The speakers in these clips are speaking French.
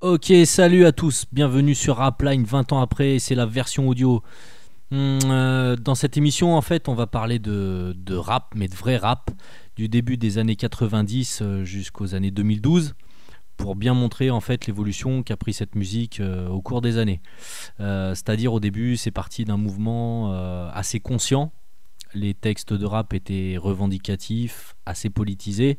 Ok, salut à tous, bienvenue sur Rapline 20 ans après, c'est la version audio. Hum, euh, dans cette émission, en fait, on va parler de, de rap, mais de vrai rap, du début des années 90 euh, jusqu'aux années 2012, pour bien montrer en fait l'évolution qu'a pris cette musique euh, au cours des années. Euh, C'est-à-dire au début, c'est parti d'un mouvement euh, assez conscient. Les textes de rap étaient revendicatifs, assez politisés.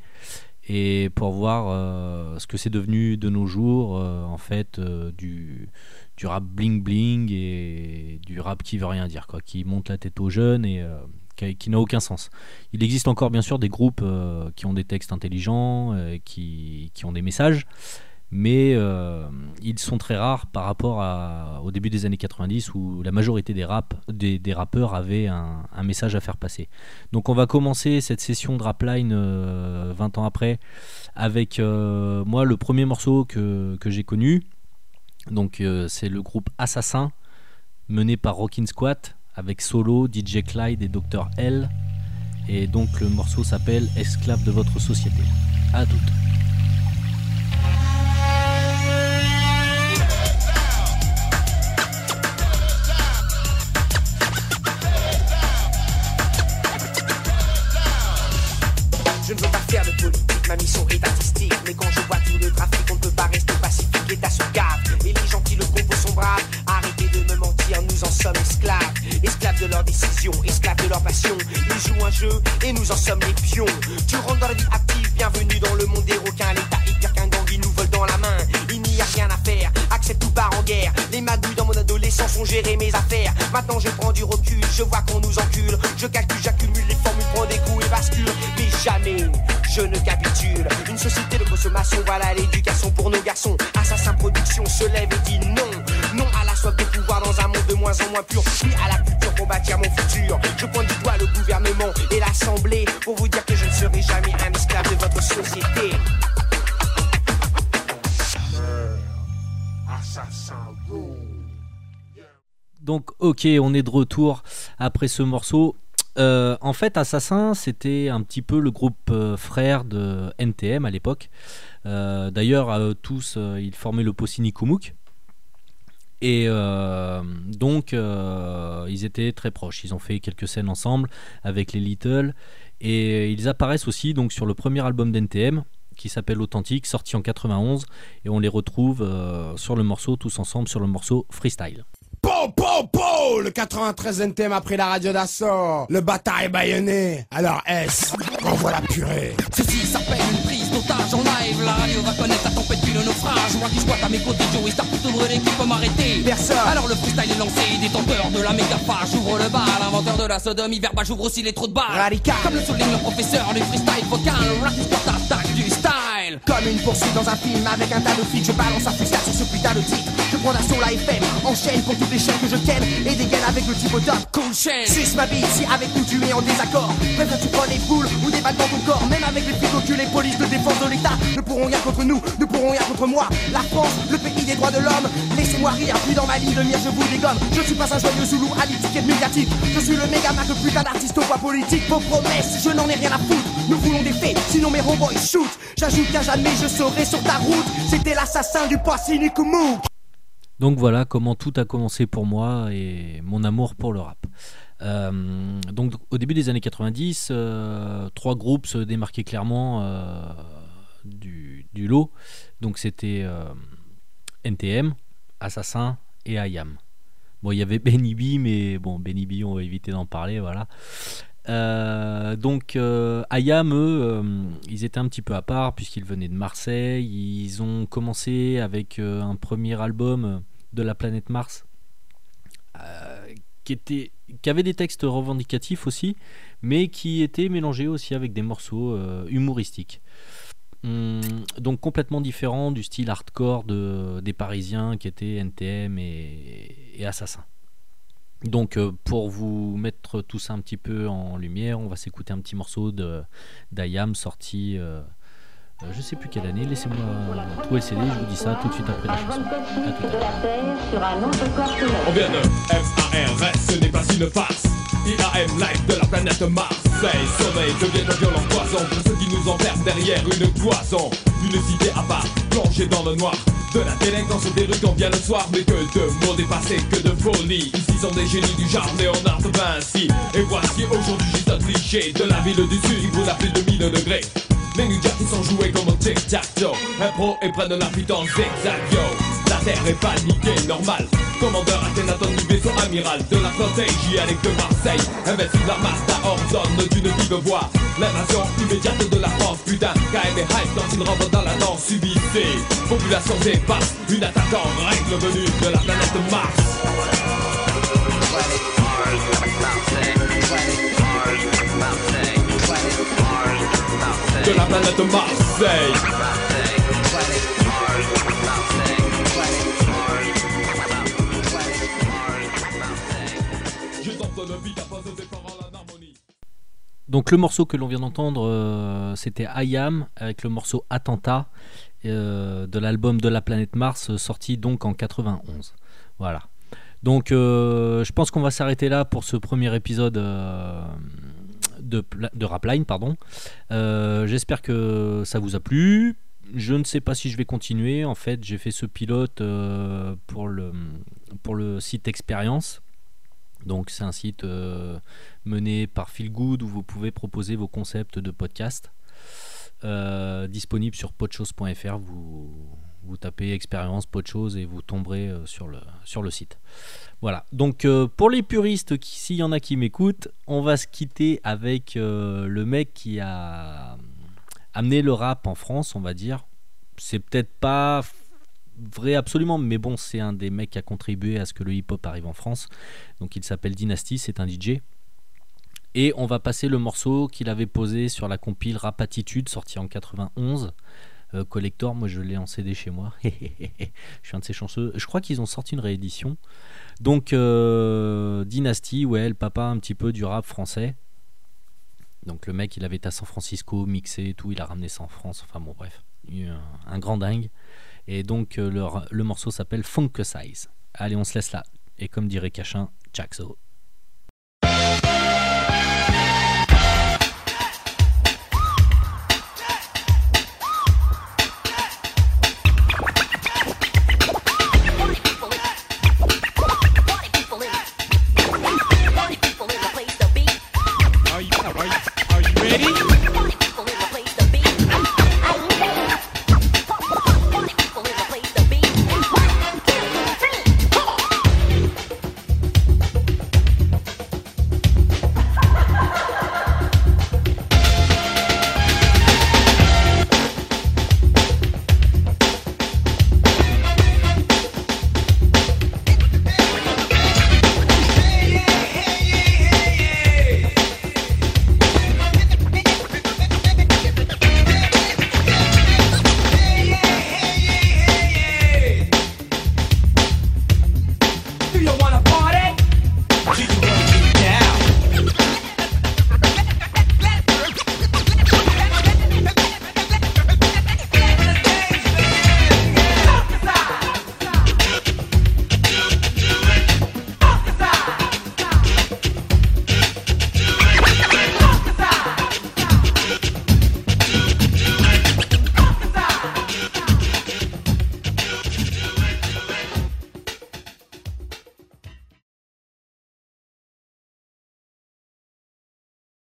Et pour voir ce que c'est devenu de nos jours, en fait, du, du rap bling bling et du rap qui veut rien dire, quoi, qui monte la tête aux jeunes et qui, n'a aucun sens. Il existe encore bien sûr des groupes euh, qui ont des textes intelligents, euh, qui, qui ont des messages, mais euh, ils sont très rares par rapport à, au début des années 90 où la majorité des, rap, des, rappeurs avaient un, un message à faire passer. Donc on va commencer cette session de Rapline euh, 20 ans après avec moi le premier morceau que, que j'ai connu. Donc c'est le groupe Assassin mené par Rockin' Squat avec Solo, DJ Clyde et Dr L. Et donc le morceau s'appelle Esclave de votre société. À toutes. Je ne veux pas faire de politique, ma mission est artistique. Mais quand je vois tout le trafic, Ils jouent un jeu, et nous en sommes les pions. Tu rentres dans la vie active, bienvenue dans le monde des requins. L'État est pire qu'un gang, ils nous volent dans la main. Il n'y a rien à faire, accepte tout part en guerre. Les magouilles dans mon adolescence ont géré mes affaires. Maintenant je prends du recul, je vois qu'on nous encule. Je calcule, j'accumule les formules, prends des coups et bascule. Mais jamais je ne capitule. Une société de consommation, voilà l'éducation pour nos garçons. Assassin Production se lève et dit non. Soif de pouvoir dans un monde de moins en moins pur. Oui à la culture pour bâtir mon futur. Je pointe du doigt le gouvernement et l'Assemblée pour vous dire que je ne serai jamais un esclave de votre société. Assassin Donc ok, on est de retour après ce morceau. Euh, en fait, Assassin, c'était un petit peu le groupe euh, frère de NTM à l'époque. Euh, D'ailleurs, euh, tous, euh, ils formaient le Possini Kumuk. Et euh, donc, euh, ils étaient très proches. Ils ont fait quelques scènes ensemble avec les Little. Et ils apparaissent aussi donc, sur le premier album d'NTM qui s'appelle Authentique, sorti en 91. Et on les retrouve euh, sur le morceau, tous ensemble, sur le morceau Freestyle. Po, po, po Le 93 NTM après la radio d'assaut. Le bâtard est baïonné. Alors S, envoie la purée? Ceci s'appelle d'otage en live. La radio va connaître la tempête puis le naufrage. Moi qui squatte à mes côtés, Joey Star plutôt de l'équipe peut m'arrêter. Personne. Alors le freestyle est lancé, détenteur de la méga phare. J'ouvre le bal, inventeur de la sodomie verbale, j'ouvre aussi les trous de balles. Radical. Comme le souligne le professeur du freestyle vocal. Rap Comme une poursuite dans un film avec un tas de flics, je balance un freestyle sur ce putain de titre. Je prends d'assaut la FM, enchaîne pour toutes les chaînes que je ken et dégaine avec le type au top. Cool chain. Suce ma bite si avec nous tu es en désaccord. Préfères tu prends des boules ou des balles dans ton corps. Même avec les flics au cul, les polices de défense de l'État ne pourront rien contre nous, ne pourront rien contre moi. La France, le pays des droits de l'homme. Rire, puis dans ma ligne de mire je vous dégomme. Je suis pas un joyeux zoulou à l'étiquette médiatique. Je suis le méga mac, putain d'artiste au poids politique. Vos promesses, je n'en ai rien à foutre. Nous voulons des faits, sinon mes robots ils shoot. J'ajoute qu'à jamais je serai sur ta route. C'était l'assassin du Passini Kumu. Donc voilà comment tout a commencé pour moi et mon amour pour le rap. Euh, donc au début des années 90, euh, trois groupes se démarquaient clairement euh, du, du lot. Donc c'était euh, NTM, Assassin et IAM. Bon, il y avait Benny B, mais bon, Benny B, on va éviter d'en parler, voilà. Euh, donc euh, IAM, eux, euh, ils étaient un petit peu à part puisqu'ils venaient de Marseille. Ils ont commencé avec un premier album de la planète Mars qui, qui avait des textes revendicatifs aussi, mais qui était mélangé aussi avec des morceaux humoristiques. Hum, donc complètement différent du style hardcore de, des Parisiens qui étaient NTM et, et Assassin. Donc euh, pour vous mettre tout ça un petit peu en lumière, on va s'écouter un petit morceau de d'Ayam sorti euh, Euh, je sais plus quelle année, laissez-moi trouver le CD, je vous dis ça tout de suite après la chanson. À tout à l'heure. On vient de ce n'est pas une farce. IAM Live de la planète Marseille. Sommeil devient un violent poison pour ceux qui nous enferment derrière une cloison. Une cité à part, plongée dans le noir. De la délinquance des rues quand vient le soir, mais que de mots dépassés, que de folie. Ici sont des génies du genre Léonard de Vinci. Et voici aujourd'hui juste un cliché de la ville du sud qui vous a plus de 1000 degrés. Les New qui sont joués comme un tic-tac-toe. Impro et prennent la fuite en zigzag, yo. La terre est paniquée, normal. Commandeur Athénaton du vaisseau amiral de la flotte hygiénique de Marseille. Invincible l'armada ordonne d'une vive voix. L'invasion immédiate de la France, putain. KM et hype quand il rentre dans la danse subissée. Population dépasse, une attaque en règle venue de la planète Mars. De la planète Marseille. Donc le morceau que l'on vient d'entendre, euh, c'était I Am avec le morceau Attentat euh, de l'album de la planète Mars, euh, sorti donc en 91. Voilà. Donc je pense qu'on va s'arrêter là pour ce premier épisode de, de Rapline. Pardon. J'espère que ça vous a plu. Je ne sais pas si je vais continuer. En fait, j'ai fait ce pilote pour, le, pour le site Expérience. Donc c'est un site euh, mené par Feelgood où vous pouvez proposer vos concepts de podcast. Euh, disponible sur podchose.fr. Vous, tapez expérience podchose et vous tomberez euh, sur, le, sur le site. Voilà. Donc pour les puristes, s'il y en a qui m'écoutent, on va se quitter avec le mec qui a amené le rap en France, on va dire. C'est peut-être pas vrai absolument, mais bon, c'est un des mecs qui a contribué à ce que le hip-hop arrive en France. Donc il s'appelle Dynasty, c'est un DJ. Et on va passer le morceau qu'il avait posé sur la compile Rap Attitude, sorti en 91. Euh, collector, moi je l'ai en CD chez moi. je suis un de ces chanceux. Je crois qu'ils ont sorti une réédition. Donc euh, Dynasty, ouais, le papa un petit peu du rap français. Donc le mec, il avait été à San Francisco, mixé et tout, il a ramené ça en France. Enfin bon, bref, un grand dingue. Et donc euh, le, morceau s'appelle Funk Size. Allez, on se laisse là. Et comme dirait Cachin, Jaxo.